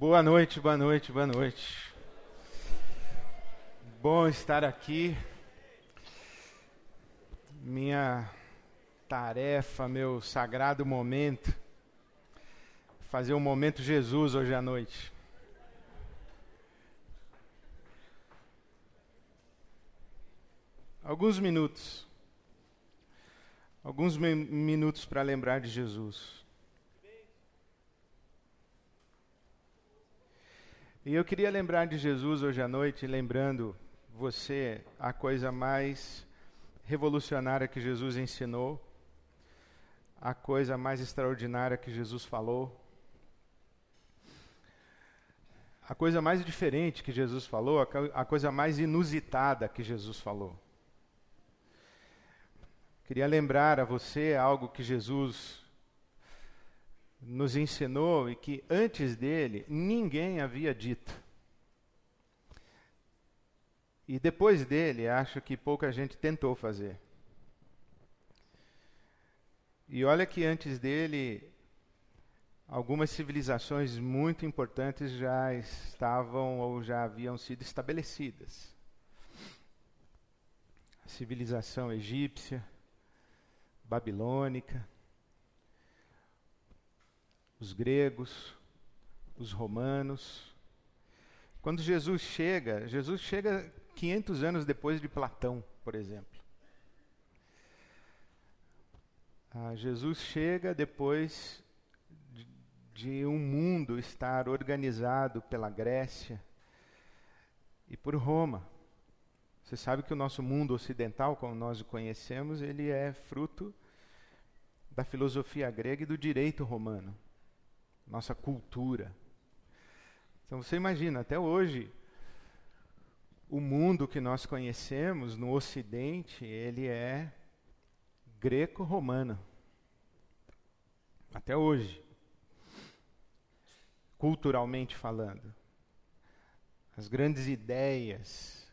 Boa noite, boa noite, boa noite. Bom estar aqui. Minha tarefa, meu sagrado momento, fazer um momento Jesus hoje à noite. Alguns minutos. Alguns mi minutos para lembrar de Jesus. E eu queria lembrar de Jesus hoje à noite, lembrando você a coisa mais revolucionária que Jesus ensinou, a coisa mais extraordinária que Jesus falou, a coisa mais diferente que Jesus falou, a coisa mais inusitada que Jesus falou. Queria lembrar a você algo que Jesus nos ensinou e que antes dele ninguém havia dito. E depois dele, acho que pouca gente tentou fazer. E olha que antes dele, algumas civilizações muito importantes já estavam ou já haviam sido estabelecidas. A civilização egípcia, babilônica, os gregos, os romanos. Quando Jesus chega, Jesus chega 500 anos depois de Platão, por exemplo. Ah, Jesus chega depois de, de um mundo estar organizado pela Grécia e por Roma. Você sabe que o nosso mundo ocidental, como nós o conhecemos, ele é fruto da filosofia grega e do direito romano nossa cultura. Então você imagina, até hoje, o mundo que nós conhecemos no Ocidente, ele é greco-romano. Até hoje. Culturalmente falando. As grandes ideias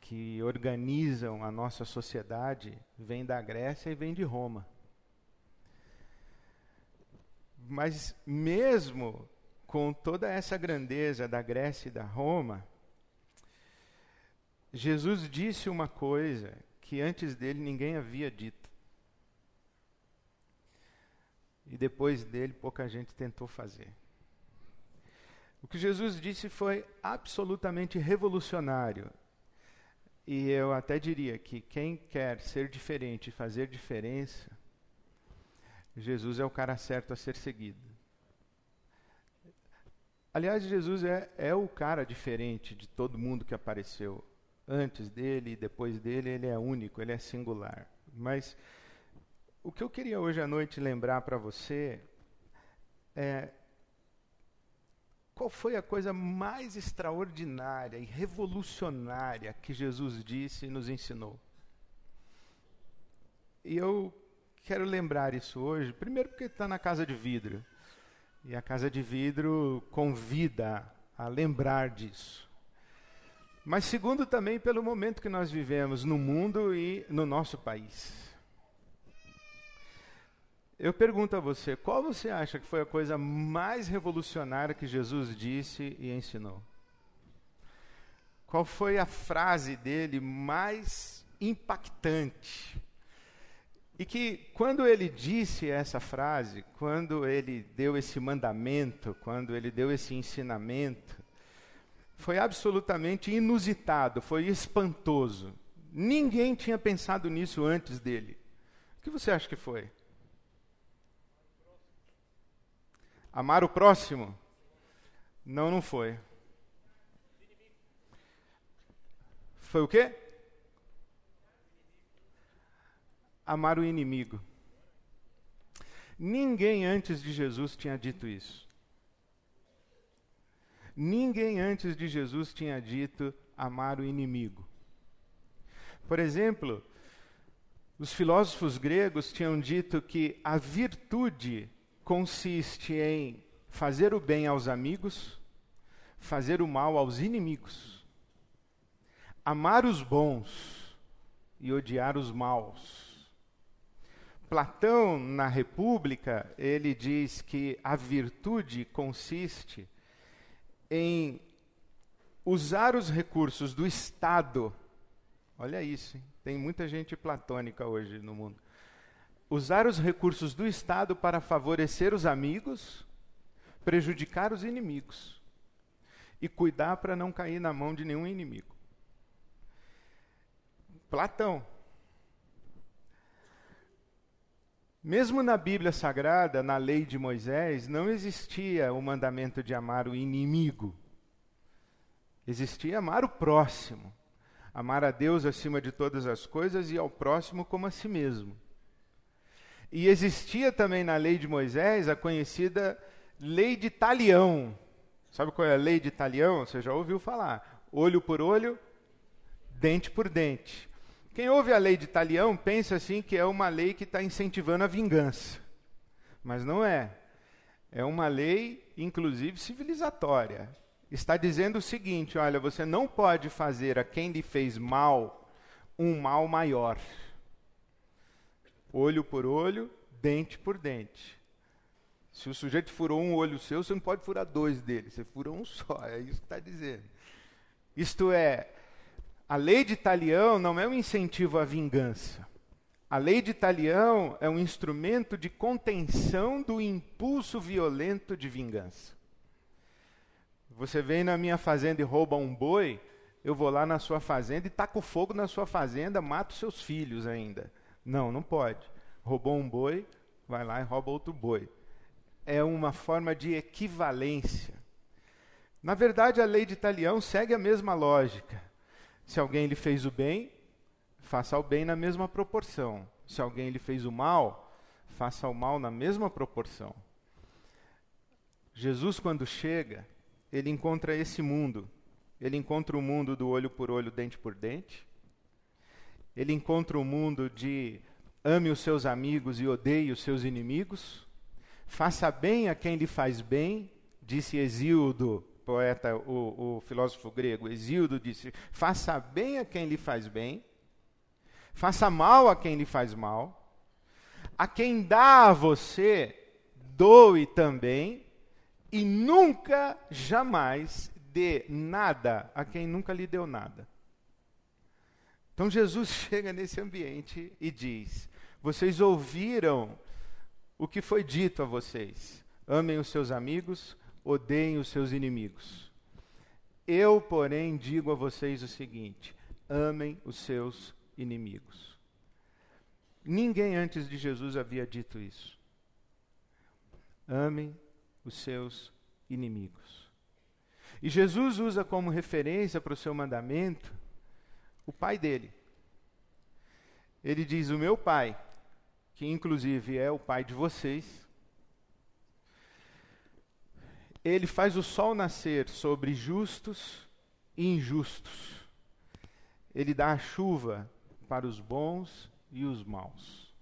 que organizam a nossa sociedade vêm da Grécia e vêm de Roma. Mas mesmo com toda essa grandeza da Grécia e da Roma, Jesus disse uma coisa que antes dele ninguém havia dito. E depois dele pouca gente tentou fazer. O que Jesus disse foi absolutamente revolucionário. E eu até diria que quem quer ser diferente e fazer diferença Jesus é o cara certo a ser seguido. Aliás, Jesus é, é o cara diferente de todo mundo que apareceu. Antes dele e depois dele, ele é único, ele é singular. Mas o que eu queria hoje à noite lembrar para você é qual foi a coisa mais extraordinária e revolucionária que Jesus disse e nos ensinou. E eu quero lembrar isso hoje, primeiro porque está na casa de vidro. E a casa de vidro convida a lembrar disso. Mas segundo também pelo momento que nós vivemos no mundo e no nosso país. Eu pergunto a você, qual você acha que foi a coisa mais revolucionária que Jesus disse e ensinou? Qual foi a frase dele mais impactante e que quando ele disse essa frase, quando ele deu esse mandamento, quando ele deu esse ensinamento, foi absolutamente inusitado, foi espantoso. Ninguém tinha pensado nisso antes dele. O que você acha que foi? Amar o próximo? Não, não foi. Foi o quê? Amar o inimigo. Ninguém antes de Jesus tinha dito isso. Ninguém antes de Jesus tinha dito amar o inimigo. Por exemplo, os filósofos gregos tinham dito que a virtude consiste em fazer o bem aos amigos, fazer o mal aos inimigos, amar os bons e odiar os maus. Platão, na República, ele diz que a virtude consiste em usar os recursos do Estado. Olha isso, hein? tem muita gente platônica hoje no mundo. Usar os recursos do Estado para favorecer os amigos, prejudicar os inimigos e cuidar para não cair na mão de nenhum inimigo. Platão. Mesmo na Bíblia Sagrada, na lei de Moisés, não existia o mandamento de amar o inimigo. Existia amar o próximo. Amar a Deus acima de todas as coisas e ao próximo como a si mesmo. E existia também na lei de Moisés a conhecida lei de talião. Sabe qual é a lei de talião? Você já ouviu falar. Olho por olho, dente por dente. Quem ouve a lei de Talião pensa assim que é uma lei que está incentivando a vingança. Mas não é. É uma lei, inclusive, civilizatória. Está dizendo o seguinte: olha, você não pode fazer a quem lhe fez mal um mal maior. Olho por olho, dente por dente. Se o sujeito furou um olho seu, você não pode furar dois dele, você fura um só, é isso que está dizendo. Isto é, a lei de Talião não é um incentivo à vingança. A lei de Talião é um instrumento de contenção do impulso violento de vingança. Você vem na minha fazenda e rouba um boi, eu vou lá na sua fazenda e taco fogo na sua fazenda, mato seus filhos ainda. Não, não pode. Roubou um boi, vai lá e rouba outro boi. É uma forma de equivalência. Na verdade, a lei de Talião segue a mesma lógica. Se alguém lhe fez o bem, faça o bem na mesma proporção. Se alguém lhe fez o mal, faça o mal na mesma proporção. Jesus, quando chega, ele encontra esse mundo. Ele encontra o mundo do olho por olho, dente por dente. Ele encontra o mundo de ame os seus amigos e odeie os seus inimigos. Faça bem a quem lhe faz bem, disse Exíodo poeta, o, o filósofo grego Exíodo disse: faça bem a quem lhe faz bem, faça mal a quem lhe faz mal, a quem dá a você, doe também, e nunca, jamais dê nada a quem nunca lhe deu nada. Então Jesus chega nesse ambiente e diz: Vocês ouviram o que foi dito a vocês. Amem os seus amigos, odeiem os seus inimigos. Eu, porém, digo a vocês o seguinte: amem os seus inimigos. Ninguém antes de Jesus havia dito isso. Amem os seus inimigos. E Jesus usa como referência para o seu mandamento o pai dele. Ele diz: O meu pai, que inclusive é o pai de vocês, ele faz o sol nascer sobre justos e injustos. Ele dá a chuva para os bons e os maus.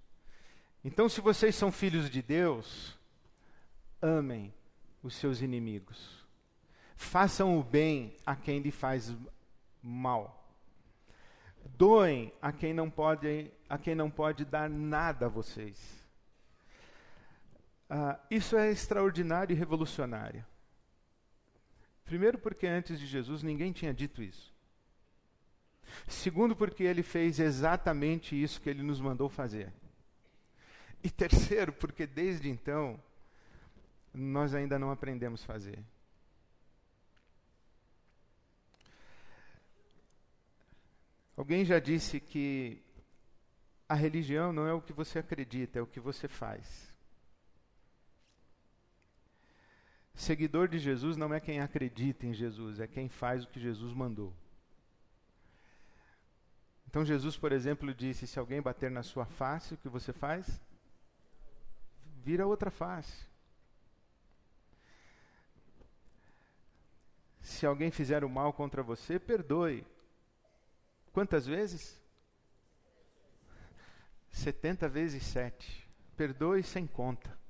Então, se vocês são filhos de Deus, amem os seus inimigos. Façam o bem a quem lhe faz mal. Doem a quem não pode, a quem não pode dar nada a vocês. Ah, isso é extraordinário e revolucionário. Primeiro, porque antes de Jesus ninguém tinha dito isso. Segundo, porque ele fez exatamente isso que ele nos mandou fazer. E terceiro, porque desde então nós ainda não aprendemos a fazer. Alguém já disse que a religião não é o que você acredita, é o que você faz. Seguidor de Jesus não é quem acredita em Jesus, é quem faz o que Jesus mandou. Então Jesus, por exemplo, disse: se alguém bater na sua face, o que você faz? Vira outra face. Se alguém fizer o mal contra você, perdoe. Quantas vezes? 70 vezes 7. Perdoe sem conta.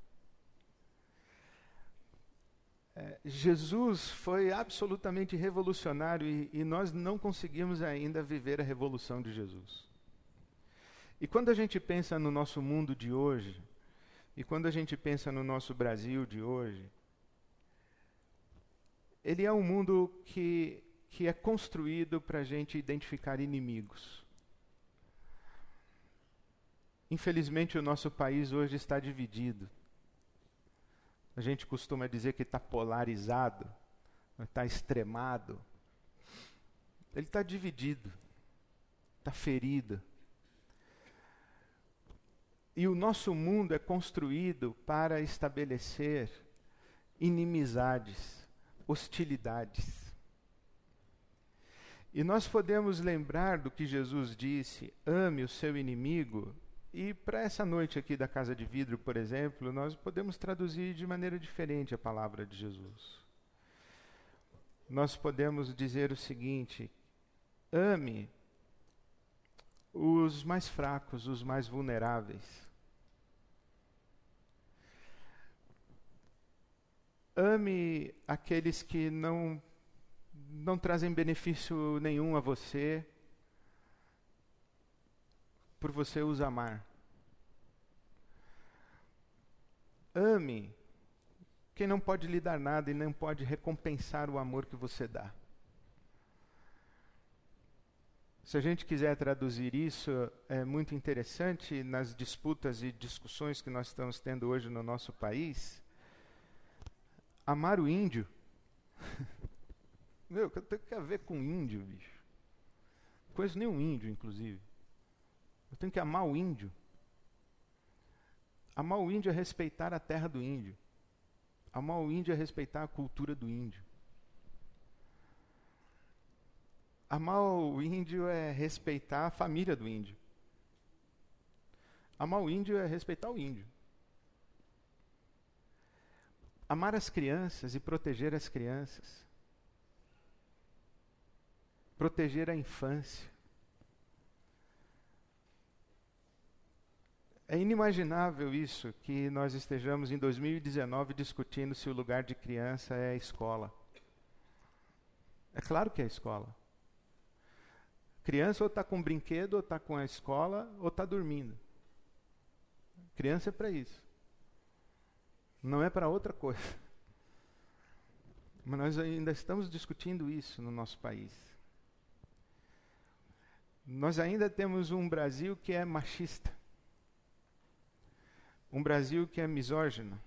É, Jesus foi absolutamente revolucionário e, e nós não conseguimos ainda viver a revolução de Jesus. E quando a gente pensa no nosso mundo de hoje, e quando a gente pensa no nosso Brasil de hoje, ele é um mundo que, que é construído para a gente identificar inimigos. Infelizmente, o nosso país hoje está dividido. A gente costuma dizer que está polarizado, está extremado. Ele está dividido, está ferido. E o nosso mundo é construído para estabelecer inimizades, hostilidades. E nós podemos lembrar do que Jesus disse: ame o seu inimigo. E para essa noite aqui da Casa de Vidro, por exemplo, nós podemos traduzir de maneira diferente a palavra de Jesus. Nós podemos dizer o seguinte: ame os mais fracos, os mais vulneráveis. Ame aqueles que não, não trazem benefício nenhum a você, por você os amar. Ame quem não pode lhe dar nada e não pode recompensar o amor que você dá. Se a gente quiser traduzir isso, é muito interessante nas disputas e discussões que nós estamos tendo hoje no nosso país. Amar o índio. Meu, o que tem a ver com índio, bicho? Não conheço nenhum índio, inclusive. Eu tenho que amar o índio. Amar o índio é respeitar a terra do índio. Amar o índio é respeitar a cultura do índio. Amar o índio é respeitar a família do índio. Amar o índio é respeitar o índio. Amar as crianças e proteger as crianças. Proteger a infância. É inimaginável isso, que nós estejamos em 2019 discutindo se o lugar de criança é a escola. É claro que é a escola. Criança ou está com brinquedo, ou está com a escola, ou está dormindo. Criança é para isso. Não é para outra coisa. Mas nós ainda estamos discutindo isso no nosso país. Nós ainda temos um Brasil que é machista. Um Brasil que é misógino.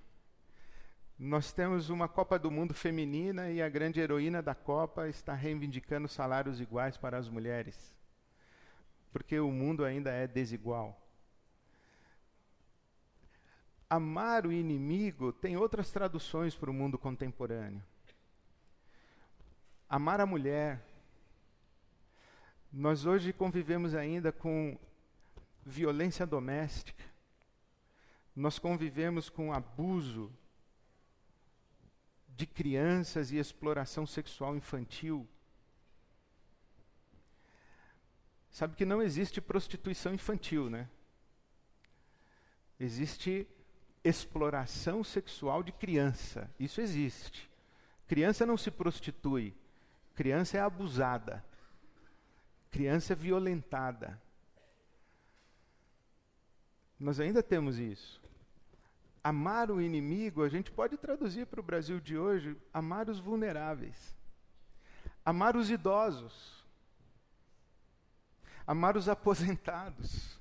Nós temos uma Copa do Mundo feminina e a grande heroína da Copa está reivindicando salários iguais para as mulheres. Porque o mundo ainda é desigual. Amar o inimigo tem outras traduções para o mundo contemporâneo. Amar a mulher. Nós hoje convivemos ainda com violência doméstica nós convivemos com abuso de crianças e exploração sexual infantil. Sabe que não existe prostituição infantil, né? Existe exploração sexual de criança. Isso existe. Criança não se prostitui. Criança é abusada. Criança é violentada. Nós ainda temos isso amar o inimigo, a gente pode traduzir para o Brasil de hoje, amar os vulneráveis, amar os idosos, amar os aposentados.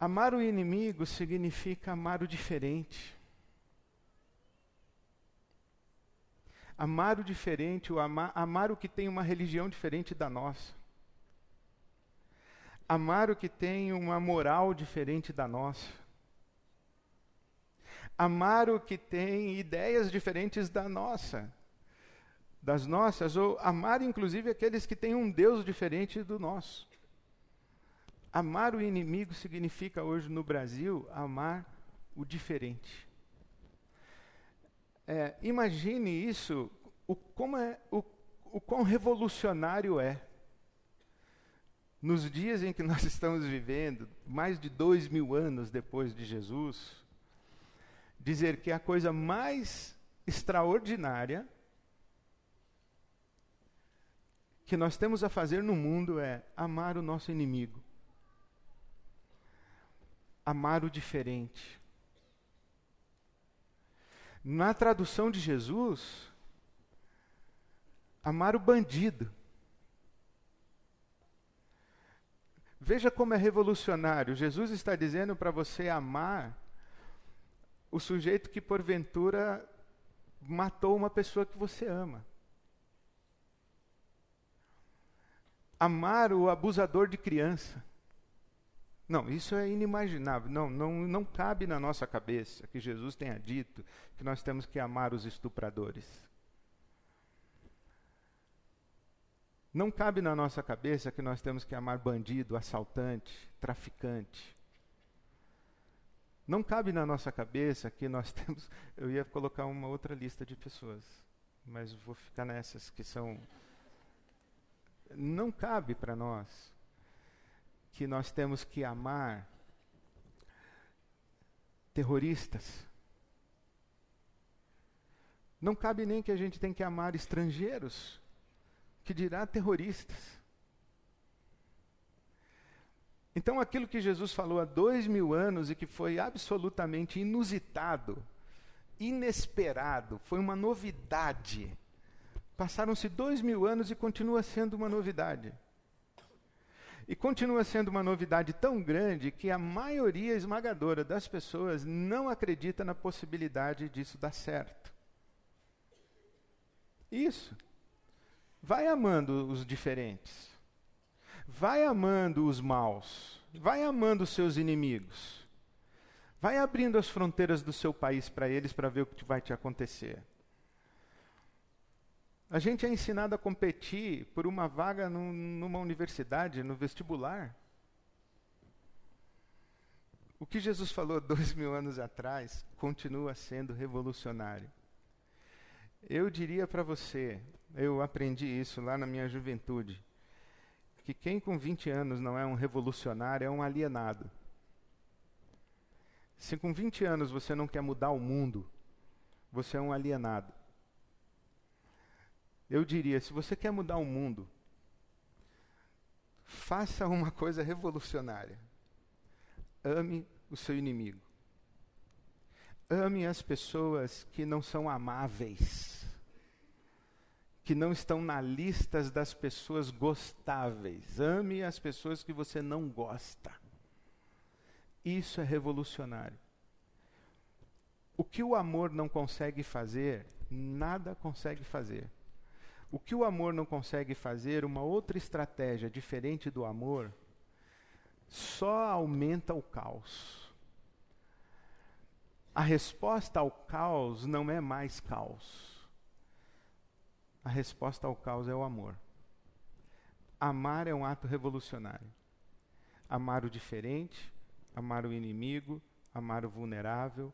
Amar o inimigo significa amar o diferente. Amar o diferente, o amar, amar o que tem uma religião diferente da nossa amar o que tem uma moral diferente da nossa. Amar o que tem ideias diferentes da nossa, das nossas, ou amar inclusive aqueles que têm um Deus diferente do nosso. Amar o inimigo significa hoje no Brasil amar o diferente. É, imagine isso, o, como é, o, o quão revolucionário é nos dias em que nós estamos vivendo, mais de dois mil anos depois de Jesus, dizer que a coisa mais extraordinária que nós temos a fazer no mundo é amar o nosso inimigo, amar o diferente. Na tradução de Jesus, amar o bandido. Veja como é revolucionário. Jesus está dizendo para você amar o sujeito que porventura matou uma pessoa que você ama. Amar o abusador de criança. Não, isso é inimaginável. Não, não, não cabe na nossa cabeça que Jesus tenha dito que nós temos que amar os estupradores. Não cabe na nossa cabeça que nós temos que amar bandido, assaltante, traficante. Não cabe na nossa cabeça que nós temos. Eu ia colocar uma outra lista de pessoas, mas vou ficar nessas que são. Não cabe para nós que nós temos que amar terroristas. Não cabe nem que a gente tem que amar estrangeiros, que dirá terroristas. Então, aquilo que Jesus falou há dois mil anos e que foi absolutamente inusitado, inesperado, foi uma novidade. Passaram-se dois mil anos e continua sendo uma novidade. E continua sendo uma novidade tão grande que a maioria esmagadora das pessoas não acredita na possibilidade disso dar certo. Isso. Vai amando os diferentes. Vai amando os maus. Vai amando os seus inimigos. Vai abrindo as fronteiras do seu país para eles para ver o que vai te acontecer. A gente é ensinado a competir por uma vaga num, numa universidade, no vestibular. O que Jesus falou dois mil anos atrás continua sendo revolucionário. Eu diria para você, eu aprendi isso lá na minha juventude, que quem com 20 anos não é um revolucionário é um alienado. Se com 20 anos você não quer mudar o mundo, você é um alienado. Eu diria: se você quer mudar o mundo, faça uma coisa revolucionária. Ame o seu inimigo. Ame as pessoas que não são amáveis, que não estão na lista das pessoas gostáveis. Ame as pessoas que você não gosta. Isso é revolucionário. O que o amor não consegue fazer, nada consegue fazer. O que o amor não consegue fazer, uma outra estratégia diferente do amor, só aumenta o caos. A resposta ao caos não é mais caos. A resposta ao caos é o amor. Amar é um ato revolucionário. Amar o diferente, amar o inimigo, amar o vulnerável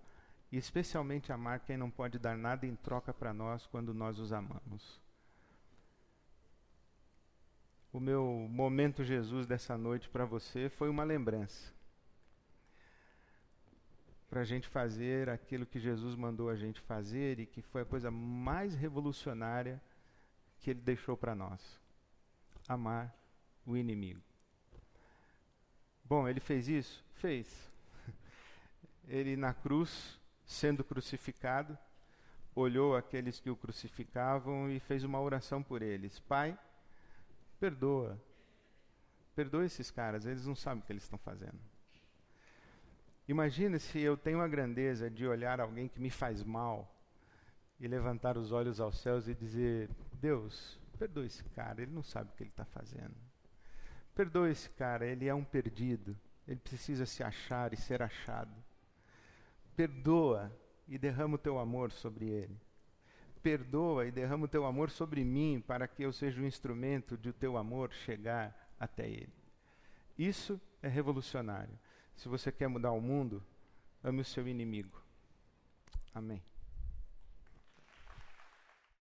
e especialmente amar quem não pode dar nada em troca para nós quando nós os amamos o meu momento Jesus dessa noite para você foi uma lembrança. Para a gente fazer aquilo que Jesus mandou a gente fazer e que foi a coisa mais revolucionária que ele deixou para nós: amar o inimigo. Bom, ele fez isso? Fez. Ele na cruz, sendo crucificado, olhou aqueles que o crucificavam e fez uma oração por eles: Pai, Perdoa. Perdoa esses caras, eles não sabem o que eles estão fazendo. Imagine se eu tenho a grandeza de olhar alguém que me faz mal e levantar os olhos aos céus e dizer: Deus, perdoa esse cara, ele não sabe o que ele está fazendo. Perdoa esse cara, ele é um perdido, ele precisa se achar e ser achado. Perdoa e derrama o teu amor sobre ele perdoa e derrama o teu amor sobre mim, para que eu seja o um instrumento de o teu amor chegar até ele. Isso é revolucionário. Se você quer mudar o mundo, ame o seu inimigo. Amém.